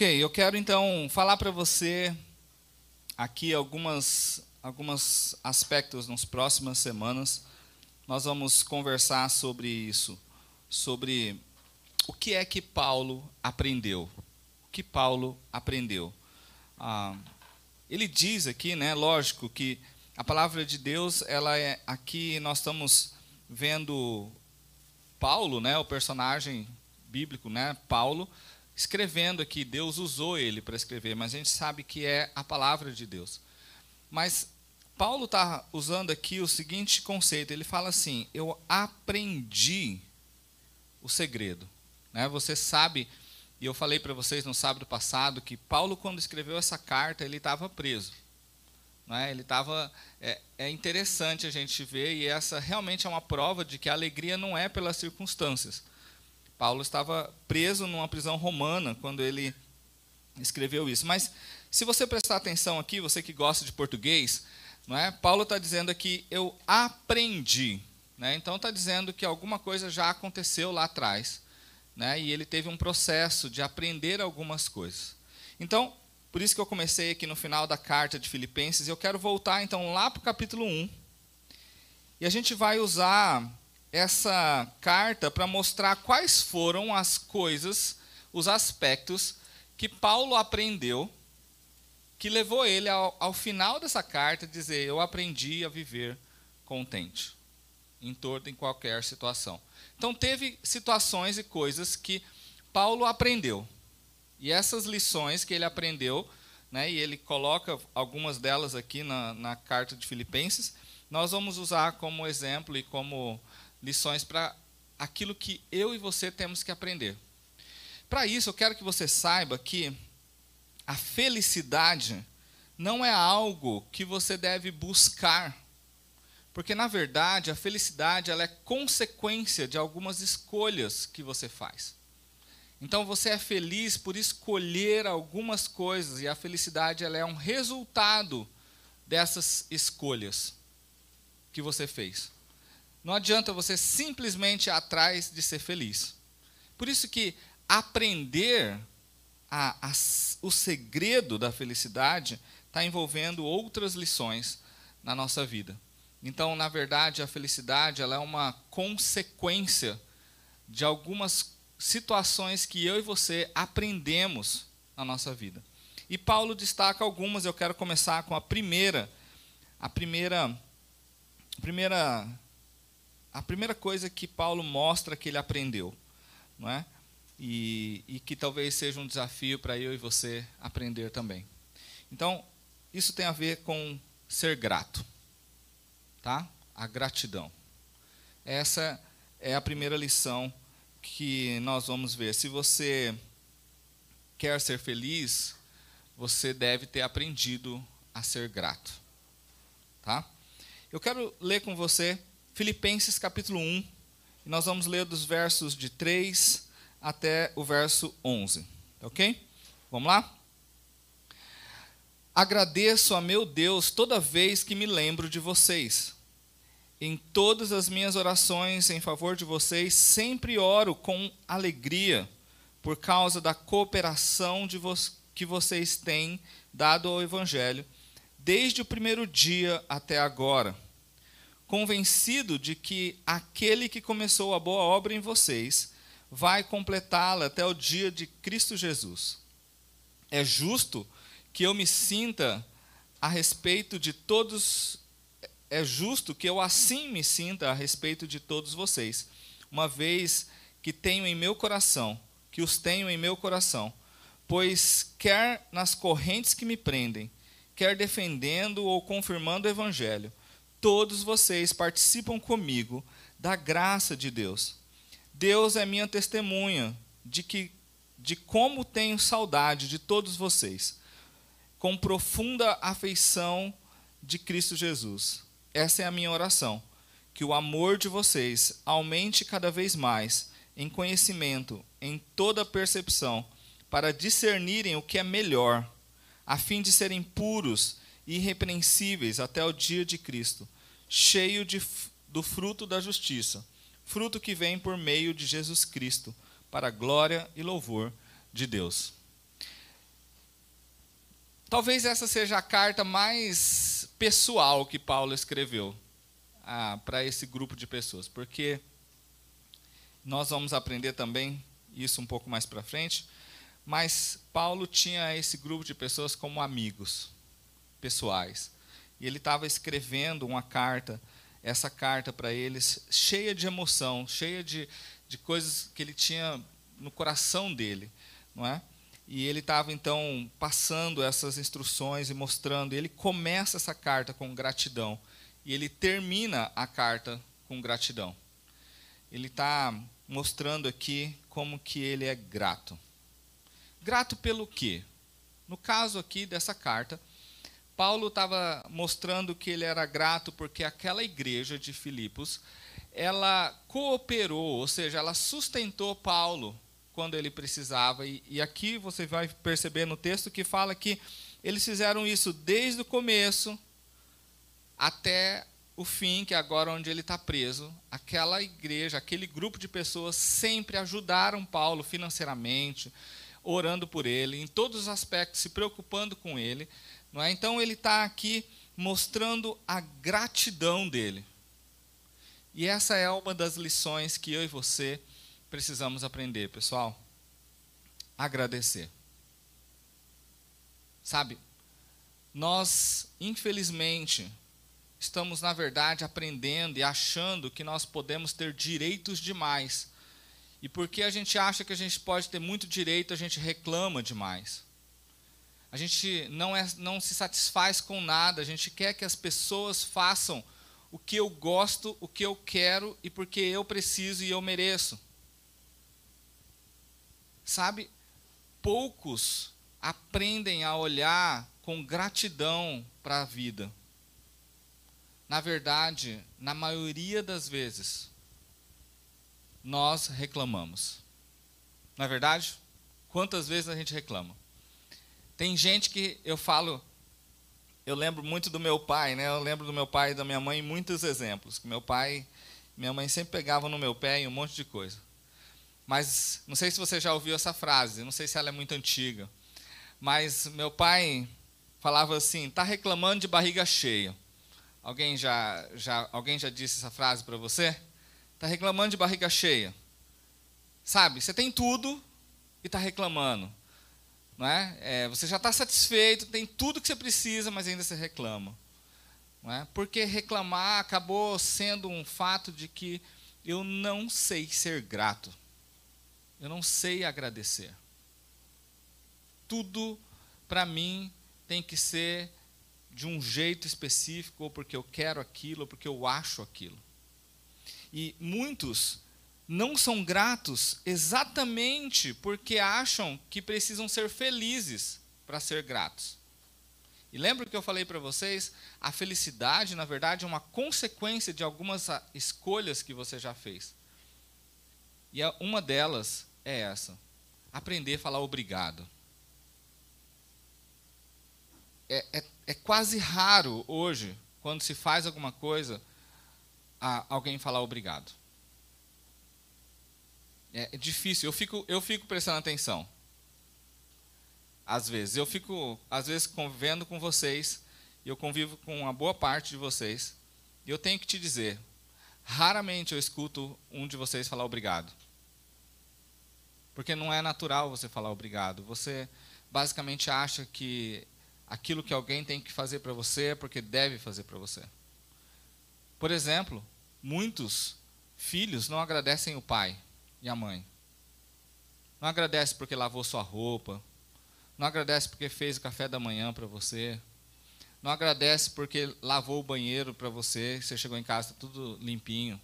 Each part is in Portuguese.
Ok, eu quero então falar para você aqui algumas, alguns aspectos nas próximas semanas. Nós vamos conversar sobre isso, sobre o que é que Paulo aprendeu. O que Paulo aprendeu. Ah, ele diz aqui, né, lógico, que a palavra de Deus, ela é aqui nós estamos vendo Paulo, né, o personagem bíblico, né, Paulo, escrevendo aqui, Deus usou ele para escrever, mas a gente sabe que é a palavra de Deus. Mas Paulo está usando aqui o seguinte conceito: ele fala assim, eu aprendi o segredo. Né? Você sabe, e eu falei para vocês no sábado passado, que Paulo, quando escreveu essa carta, ele estava preso. Né? Ele estava. É, é interessante a gente ver, e essa realmente é uma prova de que a alegria não é pelas circunstâncias Paulo estava preso numa prisão romana quando ele escreveu isso. Mas se você prestar atenção aqui, você que gosta de português, não é? Paulo está dizendo aqui eu aprendi, né? Então está dizendo que alguma coisa já aconteceu lá atrás, né? E ele teve um processo de aprender algumas coisas. Então por isso que eu comecei aqui no final da carta de Filipenses. Eu quero voltar então lá para o capítulo 1. E a gente vai usar essa carta para mostrar quais foram as coisas, os aspectos que Paulo aprendeu, que levou ele ao, ao final dessa carta dizer: Eu aprendi a viver contente, em toda em qualquer situação. Então, teve situações e coisas que Paulo aprendeu. E essas lições que ele aprendeu, né, e ele coloca algumas delas aqui na, na carta de Filipenses, nós vamos usar como exemplo e como lições para aquilo que eu e você temos que aprender. Para isso, eu quero que você saiba que a felicidade não é algo que você deve buscar, porque na verdade a felicidade ela é consequência de algumas escolhas que você faz. Então você é feliz por escolher algumas coisas e a felicidade ela é um resultado dessas escolhas que você fez. Não adianta você simplesmente ir atrás de ser feliz. Por isso que aprender a, a, o segredo da felicidade está envolvendo outras lições na nossa vida. Então, na verdade, a felicidade ela é uma consequência de algumas situações que eu e você aprendemos na nossa vida. E Paulo destaca algumas, eu quero começar com a primeira, a primeira, a primeira a primeira coisa que Paulo mostra que ele aprendeu, não é? E, e que talvez seja um desafio para eu e você aprender também. Então, isso tem a ver com ser grato, tá? A gratidão. Essa é a primeira lição que nós vamos ver. Se você quer ser feliz, você deve ter aprendido a ser grato, tá? Eu quero ler com você Filipenses capítulo 1, e nós vamos ler dos versos de 3 até o verso 11. Ok? Vamos lá? Agradeço a meu Deus toda vez que me lembro de vocês. Em todas as minhas orações em favor de vocês, sempre oro com alegria, por causa da cooperação vo que vocês têm dado ao Evangelho, desde o primeiro dia até agora convencido de que aquele que começou a boa obra em vocês vai completá-la até o dia de Cristo Jesus. É justo que eu me sinta a respeito de todos é justo que eu assim me sinta a respeito de todos vocês, uma vez que tenho em meu coração, que os tenho em meu coração, pois quer nas correntes que me prendem, quer defendendo ou confirmando o evangelho, todos vocês participam comigo da graça de Deus. Deus é minha testemunha de que de como tenho saudade de todos vocês, com profunda afeição de Cristo Jesus. Essa é a minha oração, que o amor de vocês aumente cada vez mais em conhecimento, em toda percepção, para discernirem o que é melhor, a fim de serem puros irrepreensíveis até o dia de Cristo, cheio de, do fruto da justiça, fruto que vem por meio de Jesus Cristo, para a glória e louvor de Deus. Talvez essa seja a carta mais pessoal que Paulo escreveu ah, para esse grupo de pessoas, porque nós vamos aprender também isso um pouco mais para frente, mas Paulo tinha esse grupo de pessoas como amigos pessoais. E ele estava escrevendo uma carta, essa carta para eles, cheia de emoção, cheia de, de coisas que ele tinha no coração dele, não é? E ele estava então passando essas instruções e mostrando. E ele começa essa carta com gratidão e ele termina a carta com gratidão. Ele está mostrando aqui como que ele é grato. Grato pelo quê? No caso aqui dessa carta, Paulo estava mostrando que ele era grato porque aquela igreja de Filipos, ela cooperou, ou seja, ela sustentou Paulo quando ele precisava. E, e aqui você vai perceber no texto que fala que eles fizeram isso desde o começo até o fim, que é agora onde ele está preso. Aquela igreja, aquele grupo de pessoas sempre ajudaram Paulo financeiramente, orando por ele, em todos os aspectos, se preocupando com ele. Não é? Então ele está aqui mostrando a gratidão dele. E essa é uma das lições que eu e você precisamos aprender, pessoal. Agradecer. Sabe, nós, infelizmente, estamos, na verdade, aprendendo e achando que nós podemos ter direitos demais. E porque a gente acha que a gente pode ter muito direito, a gente reclama demais. A gente não, é, não se satisfaz com nada, a gente quer que as pessoas façam o que eu gosto, o que eu quero e porque eu preciso e eu mereço. Sabe, poucos aprendem a olhar com gratidão para a vida. Na verdade, na maioria das vezes, nós reclamamos. Na é verdade, quantas vezes a gente reclama? Tem gente que eu falo, eu lembro muito do meu pai, né? Eu lembro do meu pai e da minha mãe muitos exemplos. Que meu pai, minha mãe sempre pegavam no meu pé em um monte de coisa. Mas não sei se você já ouviu essa frase, não sei se ela é muito antiga. Mas meu pai falava assim: "Tá reclamando de barriga cheia". Alguém já já alguém já disse essa frase para você? Tá reclamando de barriga cheia. Sabe? Você tem tudo e está reclamando. Não é? é você já está satisfeito, tem tudo que você precisa, mas ainda você reclama. Não é? Porque reclamar acabou sendo um fato de que eu não sei ser grato. Eu não sei agradecer. Tudo para mim tem que ser de um jeito específico, ou porque eu quero aquilo, ou porque eu acho aquilo. E muitos não são gratos exatamente porque acham que precisam ser felizes para ser gratos. E lembra que eu falei para vocês? A felicidade, na verdade, é uma consequência de algumas escolhas que você já fez. E uma delas é essa: aprender a falar obrigado. É, é, é quase raro hoje, quando se faz alguma coisa, alguém falar obrigado. É, é difícil, eu fico, eu fico prestando atenção. Às vezes, eu fico, às vezes, convivendo com vocês, e eu convivo com uma boa parte de vocês, e eu tenho que te dizer, raramente eu escuto um de vocês falar obrigado. Porque não é natural você falar obrigado. Você basicamente acha que aquilo que alguém tem que fazer para você é porque deve fazer para você. Por exemplo, muitos filhos não agradecem o pai e a mãe. Não agradece porque lavou sua roupa. Não agradece porque fez o café da manhã para você. Não agradece porque lavou o banheiro para você, você chegou em casa tudo limpinho.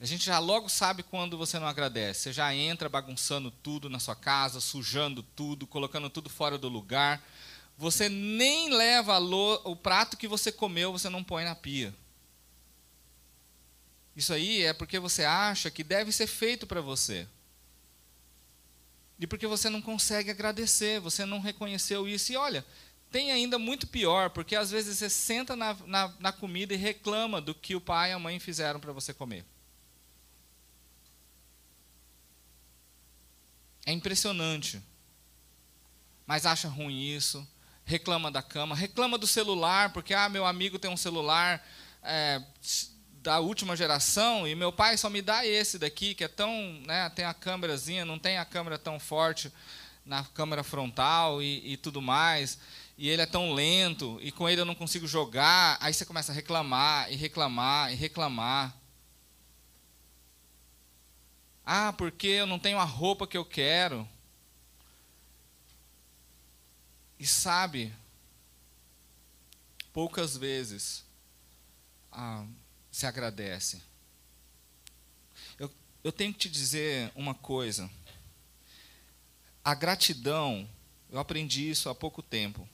A gente já logo sabe quando você não agradece. Você já entra bagunçando tudo na sua casa, sujando tudo, colocando tudo fora do lugar. Você nem leva o prato que você comeu, você não põe na pia. Isso aí é porque você acha que deve ser feito para você. E porque você não consegue agradecer, você não reconheceu isso. E olha, tem ainda muito pior, porque às vezes você senta na, na, na comida e reclama do que o pai e a mãe fizeram para você comer. É impressionante. Mas acha ruim isso, reclama da cama, reclama do celular, porque ah, meu amigo tem um celular é, da última geração e meu pai só me dá esse daqui, que é tão, né, tem a câmerazinha, não tem a câmera tão forte na câmera frontal e, e tudo mais, e ele é tão lento, e com ele eu não consigo jogar, aí você começa a reclamar, e reclamar, e reclamar. Ah, porque eu não tenho a roupa que eu quero. E sabe, poucas vezes ah, se agradece. Eu, eu tenho que te dizer uma coisa. A gratidão, eu aprendi isso há pouco tempo,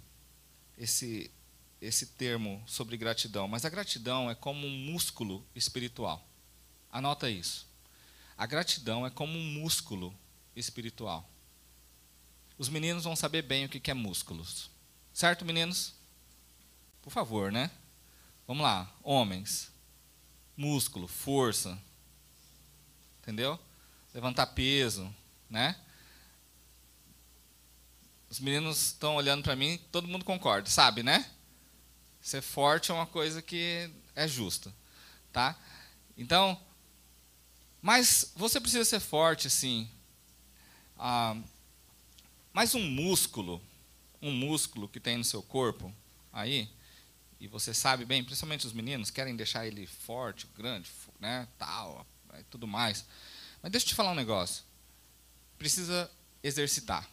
esse, esse termo sobre gratidão. Mas a gratidão é como um músculo espiritual. Anota isso. A gratidão é como um músculo espiritual. Os meninos vão saber bem o que é músculos. Certo, meninos? Por favor, né? Vamos lá. Homens. Músculo, força. Entendeu? Levantar peso, né? Os meninos estão olhando para mim, todo mundo concorda, sabe, né? Ser forte é uma coisa que é justa, tá? Então, mas você precisa ser forte, sim. Ah, mas um músculo, um músculo que tem no seu corpo, aí, e você sabe bem, principalmente os meninos querem deixar ele forte, grande, né, tal, tudo mais. Mas deixa eu te falar um negócio. Precisa exercitar.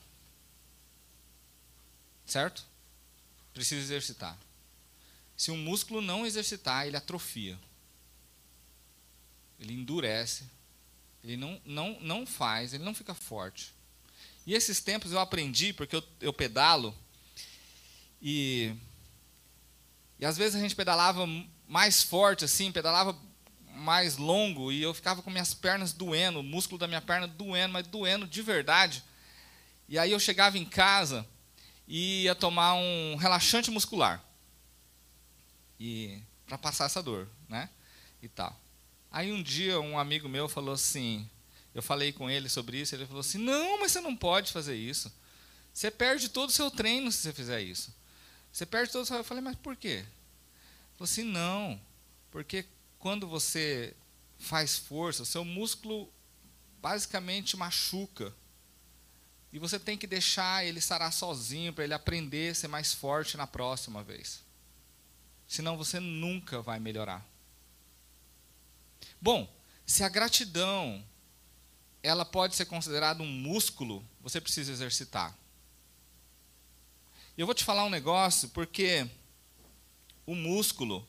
Certo? Precisa exercitar. Se um músculo não exercitar, ele atrofia. Ele endurece. Ele não, não, não faz, ele não fica forte. E esses tempos eu aprendi, porque eu, eu pedalo, e, e às vezes a gente pedalava mais forte, assim, pedalava mais longo, e eu ficava com minhas pernas doendo, o músculo da minha perna doendo, mas doendo de verdade. E aí eu chegava em casa e ia tomar um relaxante muscular. E para passar essa dor, né? E tal. Aí um dia um amigo meu falou assim: eu falei com ele sobre isso, ele falou assim: não, mas você não pode fazer isso. Você perde todo o seu treino se você fizer isso. Você perde todo o. Eu falei, mas por quê? Falou assim: não, porque quando você faz força, seu músculo basicamente machuca. E você tem que deixar ele sarar sozinho para ele aprender a ser mais forte na próxima vez. Senão você nunca vai melhorar. Bom, se a gratidão ela pode ser considerada um músculo, você precisa exercitar. Eu vou te falar um negócio, porque o músculo,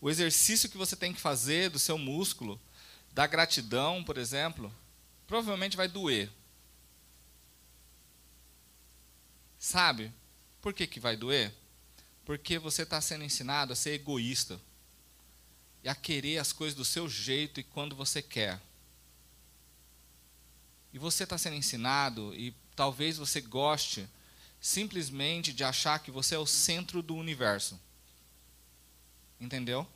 o exercício que você tem que fazer do seu músculo, da gratidão, por exemplo, provavelmente vai doer. Sabe? Por que, que vai doer? Porque você está sendo ensinado a ser egoísta e a querer as coisas do seu jeito e quando você quer. E você está sendo ensinado, e talvez você goste simplesmente de achar que você é o centro do universo. Entendeu?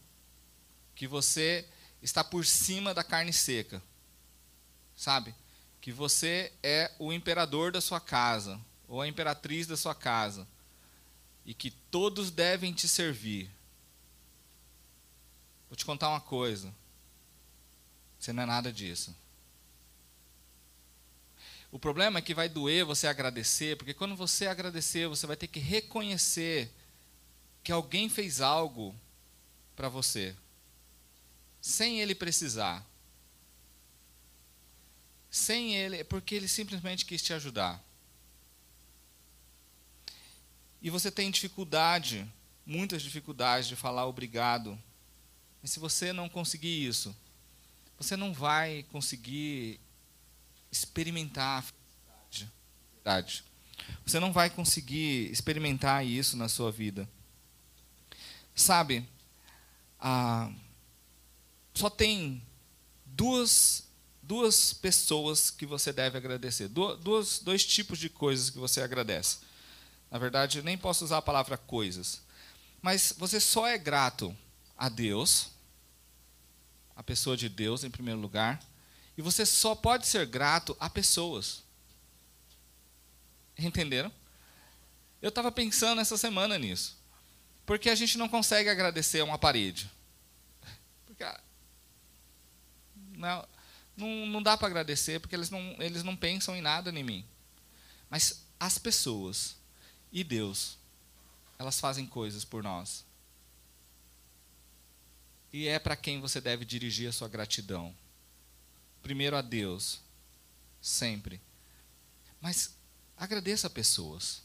Que você está por cima da carne seca. Sabe? Que você é o imperador da sua casa, ou a imperatriz da sua casa. E que todos devem te servir. Vou te contar uma coisa. Você não é nada disso. O problema é que vai doer você agradecer, porque quando você agradecer, você vai ter que reconhecer que alguém fez algo para você, sem ele precisar. Sem ele, porque ele simplesmente quis te ajudar. E você tem dificuldade, muitas dificuldades de falar obrigado. E se você não conseguir isso, você não vai conseguir experimentar a felicidade. Você não vai conseguir experimentar isso na sua vida. Sabe, ah, só tem duas, duas pessoas que você deve agradecer. Duas, dois tipos de coisas que você agradece. Na verdade, eu nem posso usar a palavra coisas. Mas você só é grato a Deus, a pessoa de Deus em primeiro lugar, e você só pode ser grato a pessoas. Entenderam? Eu estava pensando essa semana nisso. Porque a gente não consegue agradecer a uma parede. Porque não, não, não dá para agradecer, porque eles não, eles não pensam em nada em mim. Mas as pessoas e Deus, elas fazem coisas por nós. E é para quem você deve dirigir a sua gratidão. Primeiro a Deus, sempre. Mas agradeça a pessoas.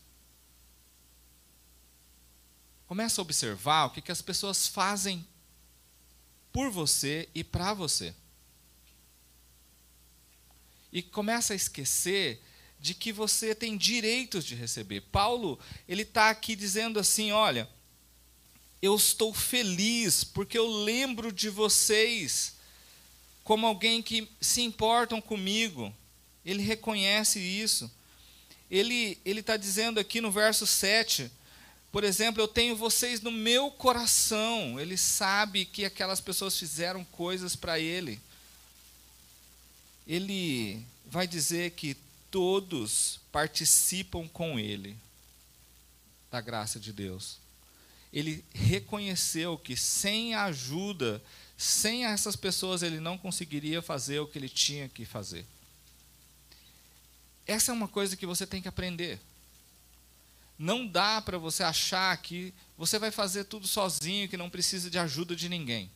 Começa a observar o que, que as pessoas fazem por você e para você. E começa a esquecer de que você tem direitos de receber. Paulo, ele está aqui dizendo assim: olha, eu estou feliz porque eu lembro de vocês como alguém que se importam comigo. Ele reconhece isso. Ele está dizendo aqui no verso 7 por exemplo, eu tenho vocês no meu coração. Ele sabe que aquelas pessoas fizeram coisas para ele. Ele vai dizer que todos participam com ele da graça de Deus. Ele reconheceu que sem a ajuda, sem essas pessoas, ele não conseguiria fazer o que ele tinha que fazer. Essa é uma coisa que você tem que aprender. Não dá para você achar que você vai fazer tudo sozinho, que não precisa de ajuda de ninguém.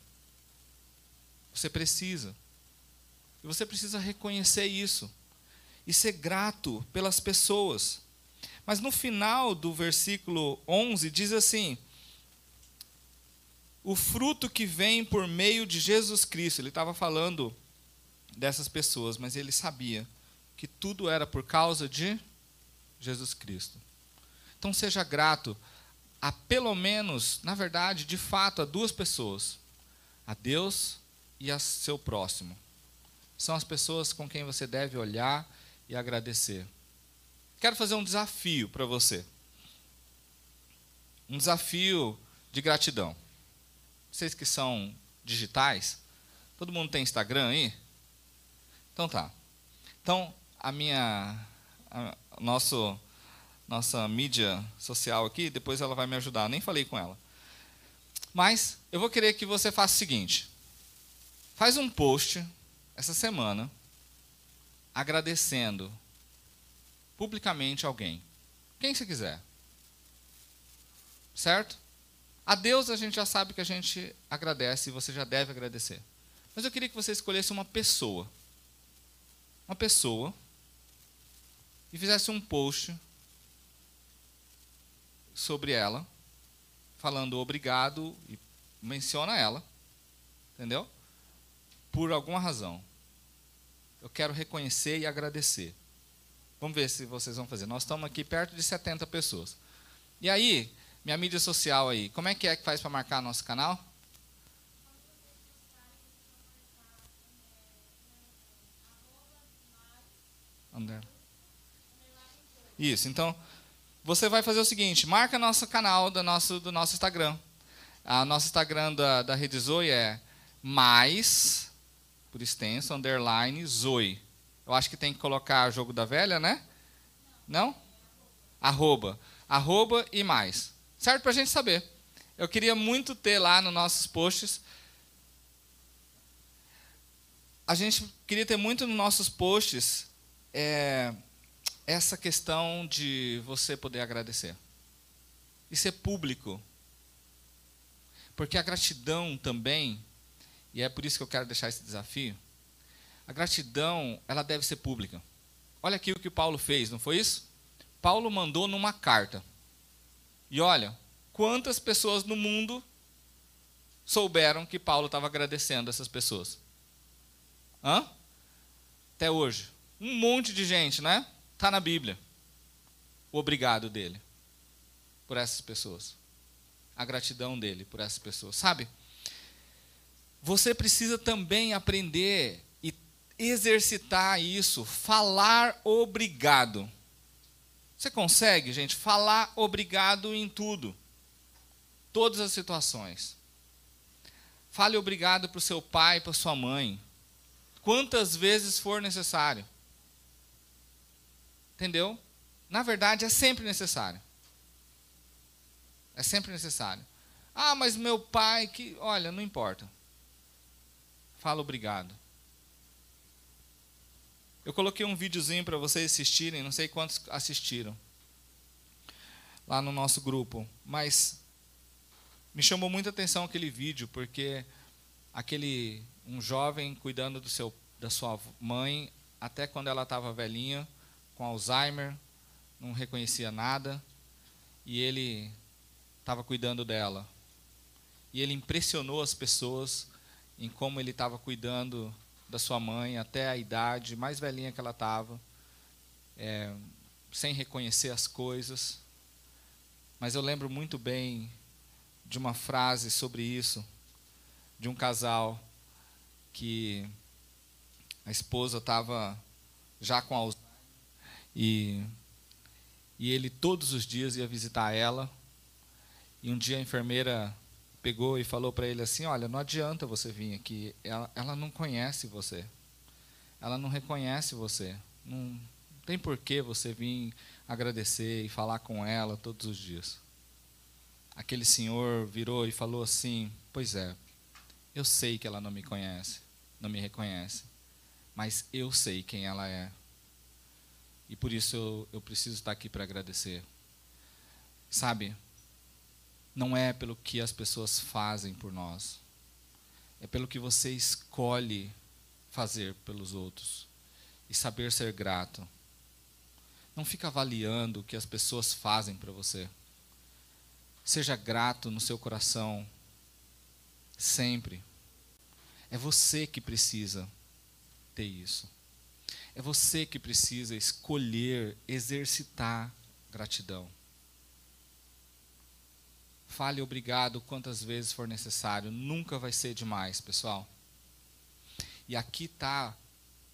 Você precisa. E você precisa reconhecer isso. E ser grato pelas pessoas. Mas no final do versículo 11 diz assim: O fruto que vem por meio de Jesus Cristo. Ele estava falando dessas pessoas, mas ele sabia que tudo era por causa de Jesus Cristo. Então seja grato a pelo menos, na verdade, de fato, a duas pessoas: a Deus e a seu próximo. São as pessoas com quem você deve olhar e agradecer. Quero fazer um desafio para você. Um desafio de gratidão. Vocês que são digitais, todo mundo tem Instagram aí? Então tá. Então, a minha a, nosso nossa mídia social aqui, depois ela vai me ajudar. Nem falei com ela. Mas eu vou querer que você faça o seguinte: faz um post essa semana agradecendo publicamente alguém, quem você quiser. Certo? A Deus a gente já sabe que a gente agradece e você já deve agradecer. Mas eu queria que você escolhesse uma pessoa. Uma pessoa e fizesse um post sobre ela, falando obrigado e menciona ela, entendeu? Por alguma razão. Eu quero reconhecer e agradecer. Vamos ver se vocês vão fazer. Nós estamos aqui perto de 70 pessoas. E aí, minha mídia social aí, como é que é que faz para marcar nosso canal? Isso, então você vai fazer o seguinte: marca nosso canal do nosso, do nosso Instagram. A nosso Instagram da, da Rede Zoe é mais, por extenso, underline Zoe. Eu acho que tem que colocar jogo da velha, né? Não? Arroba. Arroba e mais. Certo? Para a gente saber. Eu queria muito ter lá nos nossos posts. A gente queria ter muito nos nossos posts. É, essa questão de você poder agradecer. E ser público. Porque a gratidão também, e é por isso que eu quero deixar esse desafio, a gratidão, ela deve ser pública. Olha aqui o que Paulo fez, não foi isso? Paulo mandou numa carta. E olha, quantas pessoas no mundo souberam que Paulo estava agradecendo essas pessoas? Hã? Até hoje. Um monte de gente, né? Está na Bíblia. O obrigado dele por essas pessoas. A gratidão dele por essas pessoas. Sabe? Você precisa também aprender e exercitar isso. Falar obrigado. Você consegue, gente, falar obrigado em tudo. Todas as situações. Fale obrigado para o seu pai, para sua mãe. Quantas vezes for necessário. Entendeu? Na verdade, é sempre necessário. É sempre necessário. Ah, mas meu pai que. Olha, não importa. Fala obrigado. Eu coloquei um videozinho para vocês assistirem, não sei quantos assistiram. Lá no nosso grupo. Mas me chamou muita atenção aquele vídeo, porque aquele um jovem cuidando do seu, da sua mãe até quando ela estava velhinha, com Alzheimer, não reconhecia nada, e ele estava cuidando dela. E ele impressionou as pessoas em como ele estava cuidando da sua mãe até a idade mais velhinha que ela estava, é, sem reconhecer as coisas. Mas eu lembro muito bem de uma frase sobre isso, de um casal que a esposa estava já com Alzheimer e, e ele todos os dias ia visitar ela. E um dia a enfermeira pegou e falou para ele assim: Olha, não adianta você vir aqui, ela, ela não conhece você, ela não reconhece você, não tem por que você vir agradecer e falar com ela todos os dias. Aquele senhor virou e falou assim: Pois é, eu sei que ela não me conhece, não me reconhece, mas eu sei quem ela é. E por isso eu, eu preciso estar aqui para agradecer. Sabe, não é pelo que as pessoas fazem por nós, é pelo que você escolhe fazer pelos outros e saber ser grato. Não fica avaliando o que as pessoas fazem para você. Seja grato no seu coração, sempre. É você que precisa ter isso. É você que precisa escolher, exercitar gratidão. Fale obrigado quantas vezes for necessário, nunca vai ser demais, pessoal. E aqui está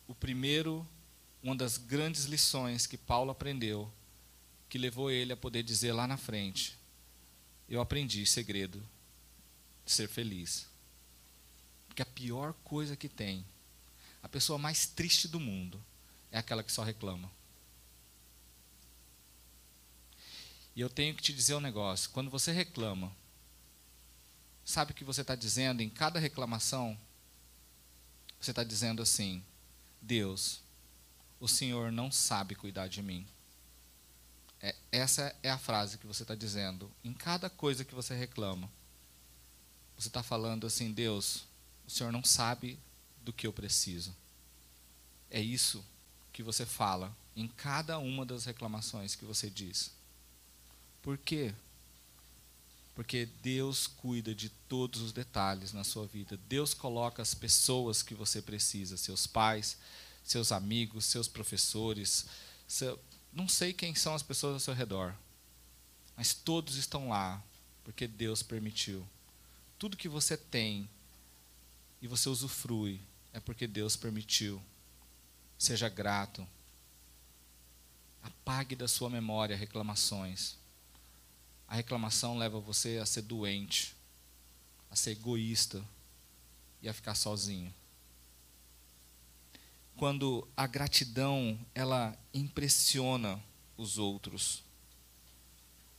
o primeiro, uma das grandes lições que Paulo aprendeu, que levou ele a poder dizer lá na frente: Eu aprendi segredo de ser feliz. Porque a pior coisa que tem, a pessoa mais triste do mundo, é aquela que só reclama. E eu tenho que te dizer um negócio: quando você reclama, sabe o que você está dizendo em cada reclamação? Você está dizendo assim: Deus, o Senhor não sabe cuidar de mim. É, essa é a frase que você está dizendo em cada coisa que você reclama. Você está falando assim: Deus, o Senhor não sabe do que eu preciso. É isso que você fala em cada uma das reclamações que você diz. Por quê? Porque Deus cuida de todos os detalhes na sua vida. Deus coloca as pessoas que você precisa, seus pais, seus amigos, seus professores. Seu... Não sei quem são as pessoas ao seu redor, mas todos estão lá porque Deus permitiu. Tudo que você tem e você usufrui é porque Deus permitiu. Seja grato. Apague da sua memória reclamações a reclamação leva você a ser doente, a ser egoísta e a ficar sozinho. Quando a gratidão ela impressiona os outros.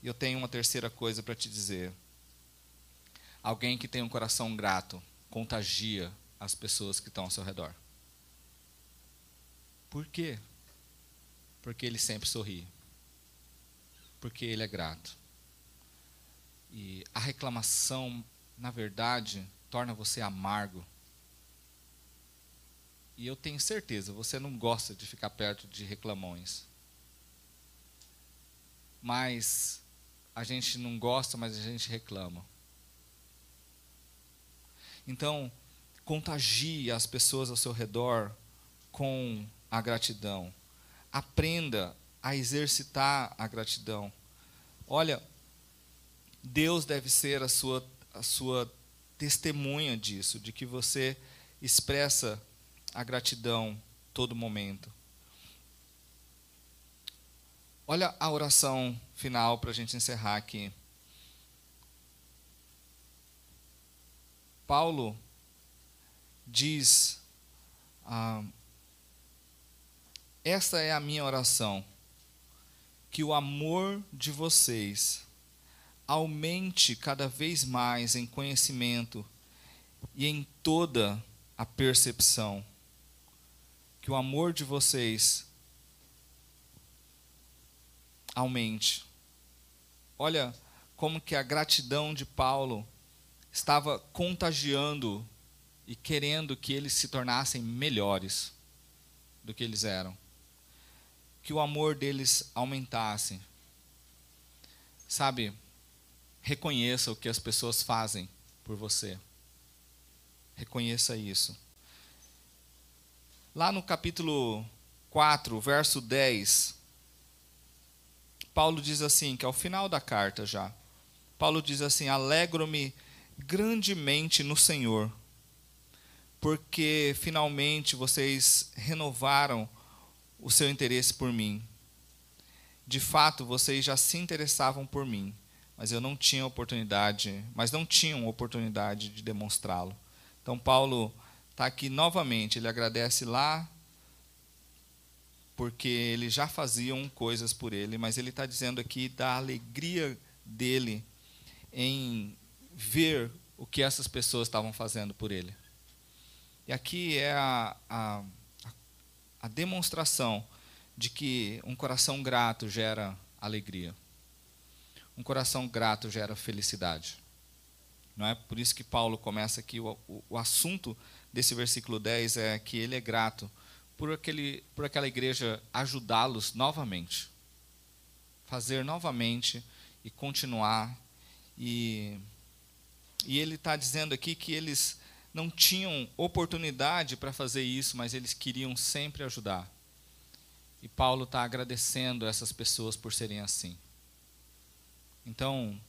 E eu tenho uma terceira coisa para te dizer. Alguém que tem um coração grato contagia as pessoas que estão ao seu redor. Por quê? Porque ele sempre sorri. Porque ele é grato. E a reclamação, na verdade, torna você amargo. E eu tenho certeza, você não gosta de ficar perto de reclamões. Mas a gente não gosta, mas a gente reclama. Então, contagie as pessoas ao seu redor com a gratidão. Aprenda a exercitar a gratidão. Olha, Deus deve ser a sua, a sua testemunha disso, de que você expressa a gratidão todo momento. Olha a oração final para a gente encerrar aqui. Paulo diz: ah, Esta é a minha oração, que o amor de vocês aumente cada vez mais em conhecimento e em toda a percepção. Que o amor de vocês aumente. Olha como que a gratidão de Paulo estava contagiando e querendo que eles se tornassem melhores do que eles eram. Que o amor deles aumentasse. Sabe, reconheça o que as pessoas fazem por você. Reconheça isso. Lá no capítulo 4, verso 10, Paulo diz assim, que é o final da carta já. Paulo diz assim: Alegro-me grandemente no Senhor, porque finalmente vocês renovaram o seu interesse por mim. De fato, vocês já se interessavam por mim, mas eu não tinha oportunidade, mas não tinham oportunidade de demonstrá-lo. Então Paulo está aqui novamente, ele agradece lá porque eles já faziam coisas por ele, mas ele está dizendo aqui da alegria dele em ver o que essas pessoas estavam fazendo por ele. E aqui é a, a, a demonstração de que um coração grato gera alegria. Um coração grato gera felicidade. Não é por isso que Paulo começa aqui o, o, o assunto desse versículo 10 é que ele é grato por, aquele, por aquela igreja ajudá-los novamente. Fazer novamente e continuar. E, e ele está dizendo aqui que eles não tinham oportunidade para fazer isso, mas eles queriam sempre ajudar. E Paulo está agradecendo essas pessoas por serem assim. Então,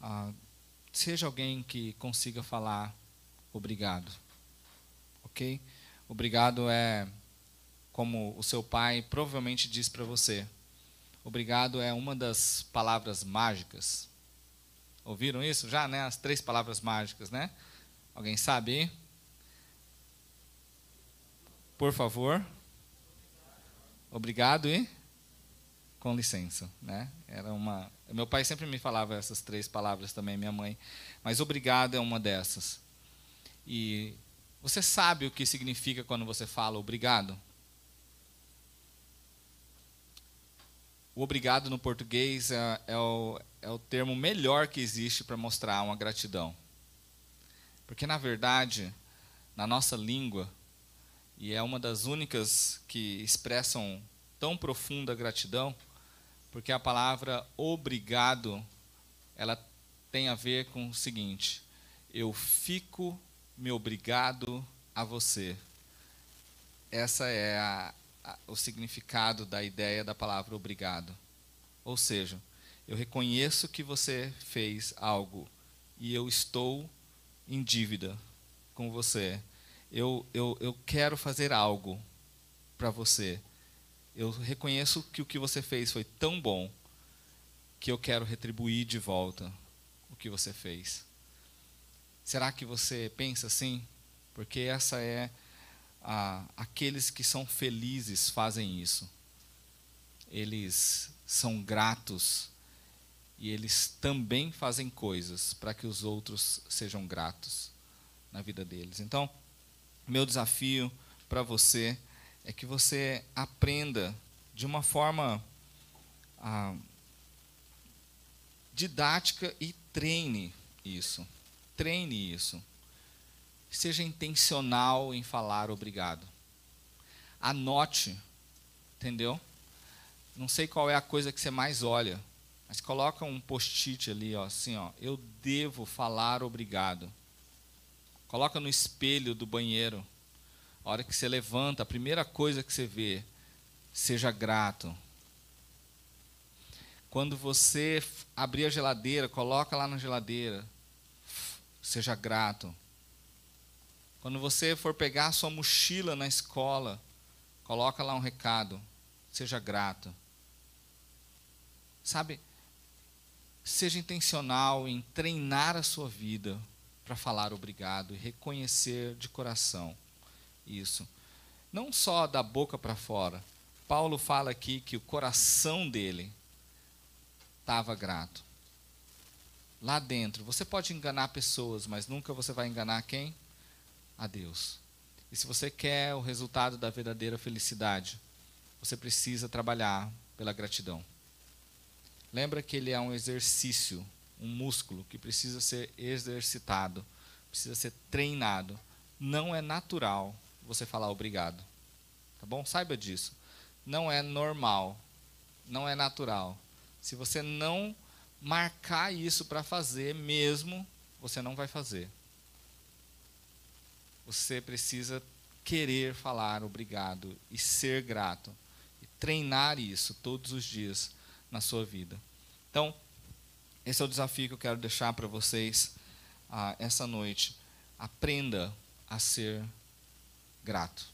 ah, seja alguém que consiga falar obrigado. Ok? Obrigado é como o seu pai provavelmente diz para você. Obrigado é uma das palavras mágicas. Ouviram isso já, né? As três palavras mágicas, né? Alguém sabe? Por favor. Obrigado e com licença, né? Era uma. Meu pai sempre me falava essas três palavras também, minha mãe. Mas obrigado é uma dessas. E você sabe o que significa quando você fala obrigado? O obrigado no português é, é, o, é o termo melhor que existe para mostrar uma gratidão. Porque, na verdade, na nossa língua, e é uma das únicas que expressam tão profunda gratidão, porque a palavra obrigado, ela tem a ver com o seguinte: eu fico me obrigado a você. Essa é a, a, o significado da ideia da palavra obrigado. Ou seja, eu reconheço que você fez algo e eu estou em dívida com você. Eu, eu, eu quero fazer algo para você. Eu reconheço que o que você fez foi tão bom que eu quero retribuir de volta o que você fez. Será que você pensa assim? Porque essa é a, aqueles que são felizes fazem isso. Eles são gratos e eles também fazem coisas para que os outros sejam gratos na vida deles. Então, meu desafio para você é que você aprenda de uma forma ah, didática e treine isso treine isso. Seja intencional em falar obrigado. Anote, entendeu? Não sei qual é a coisa que você mais olha, mas coloca um post-it ali, ó, assim, ó, eu devo falar obrigado. Coloca no espelho do banheiro. A hora que você levanta, a primeira coisa que você vê, seja grato. Quando você abrir a geladeira, coloca lá na geladeira, seja grato. Quando você for pegar a sua mochila na escola, coloca lá um recado, seja grato. Sabe, seja intencional em treinar a sua vida para falar obrigado e reconhecer de coração isso. Não só da boca para fora. Paulo fala aqui que o coração dele estava grato. lá dentro. Você pode enganar pessoas, mas nunca você vai enganar quem? A Deus. E se você quer o resultado da verdadeira felicidade, você precisa trabalhar pela gratidão. Lembra que ele é um exercício, um músculo que precisa ser exercitado, precisa ser treinado. Não é natural você falar obrigado. Tá bom? Saiba disso. Não é normal, não é natural. Se você não marcar isso para fazer mesmo, você não vai fazer. Você precisa querer falar obrigado e ser grato e treinar isso todos os dias na sua vida. Então, esse é o desafio que eu quero deixar para vocês ah, essa noite. Aprenda a ser grato.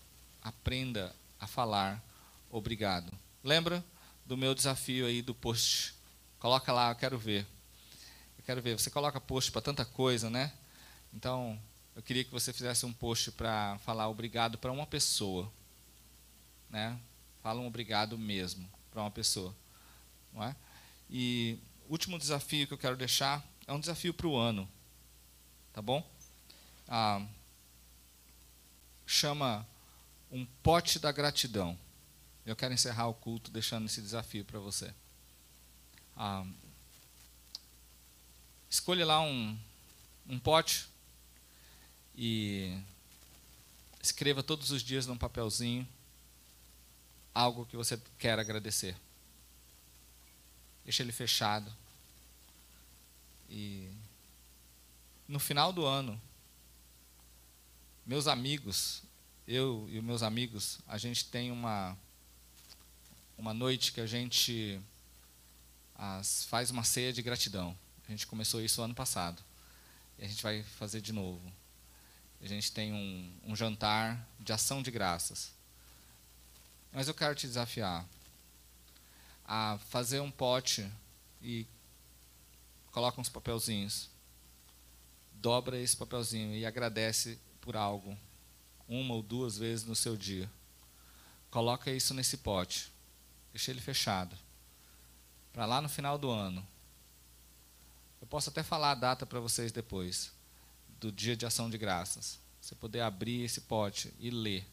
Aprenda a falar obrigado. Lembra do meu desafio aí do post? Coloca lá, eu quero ver. Eu quero ver. Você coloca post para tanta coisa, né? Então, eu queria que você fizesse um post para falar obrigado para uma pessoa, né? Fala um obrigado mesmo para uma pessoa, não é? E último desafio que eu quero deixar é um desafio para o ano, tá bom? Ah, chama um pote da gratidão. Eu quero encerrar o culto deixando esse desafio para você. Ah, escolha lá um, um pote e escreva todos os dias num papelzinho algo que você quer agradecer. Deixa ele fechado. E no final do ano, meus amigos, eu e os meus amigos, a gente tem uma uma noite que a gente as, faz uma ceia de gratidão. A gente começou isso ano passado. E a gente vai fazer de novo. A gente tem um, um jantar de ação de graças. Mas eu quero te desafiar a fazer um pote e coloca uns papelzinhos. Dobra esse papelzinho e agradece por algo, uma ou duas vezes no seu dia. Coloca isso nesse pote. Deixa ele fechado. Para lá no final do ano. Eu posso até falar a data para vocês depois do dia de ação de graças. Você poder abrir esse pote e ler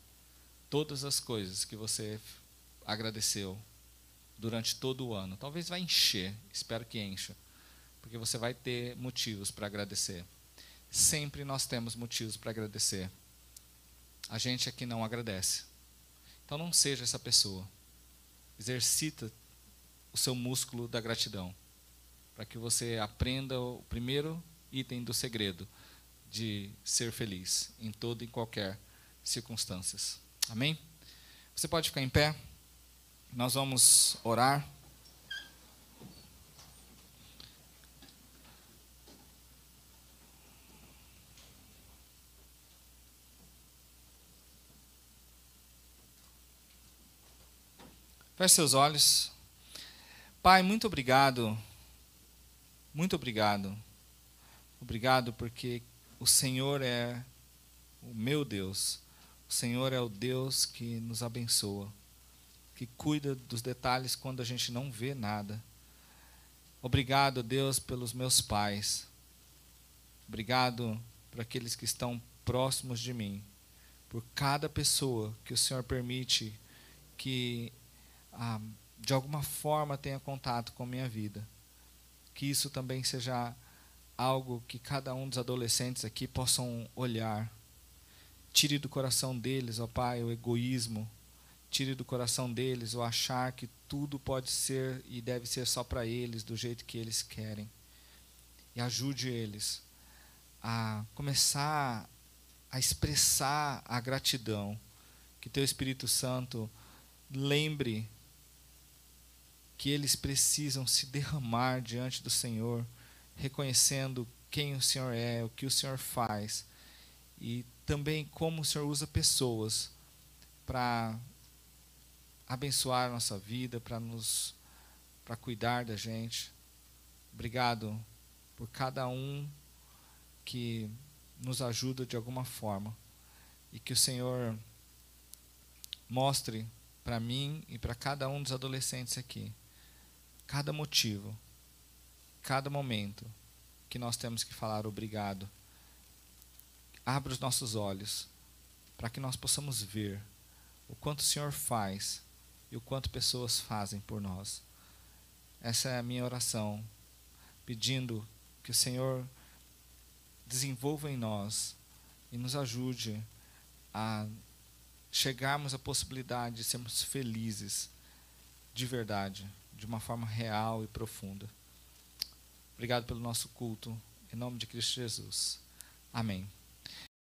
todas as coisas que você agradeceu durante todo o ano. Talvez vai encher, espero que encha, porque você vai ter motivos para agradecer. Sempre nós temos motivos para agradecer. A gente aqui não agradece. Então não seja essa pessoa. Exercita o seu músculo da gratidão, para que você aprenda o primeiro item do segredo de ser feliz em toda e qualquer circunstâncias. Amém? Você pode ficar em pé. Nós vamos orar. Feche seus olhos. Pai, muito obrigado. Muito obrigado. Obrigado porque o Senhor é o meu Deus. O Senhor é o Deus que nos abençoa, que cuida dos detalhes quando a gente não vê nada. Obrigado, Deus, pelos meus pais. Obrigado por aqueles que estão próximos de mim. Por cada pessoa que o Senhor permite que, ah, de alguma forma, tenha contato com a minha vida. Que isso também seja algo que cada um dos adolescentes aqui possam olhar. Tire do coração deles, ó Pai, o egoísmo. Tire do coração deles o achar que tudo pode ser e deve ser só para eles, do jeito que eles querem. E ajude eles a começar a expressar a gratidão. Que Teu Espírito Santo lembre que eles precisam se derramar diante do Senhor reconhecendo quem o Senhor é, o que o Senhor faz e também como o Senhor usa pessoas para abençoar a nossa vida, para nos para cuidar da gente. Obrigado por cada um que nos ajuda de alguma forma e que o Senhor mostre para mim e para cada um dos adolescentes aqui cada motivo cada momento que nós temos que falar obrigado. Abra os nossos olhos para que nós possamos ver o quanto o Senhor faz e o quanto pessoas fazem por nós. Essa é a minha oração, pedindo que o Senhor desenvolva em nós e nos ajude a chegarmos à possibilidade de sermos felizes de verdade, de uma forma real e profunda. Obrigado pelo nosso culto. Em nome de Cristo Jesus. Amém.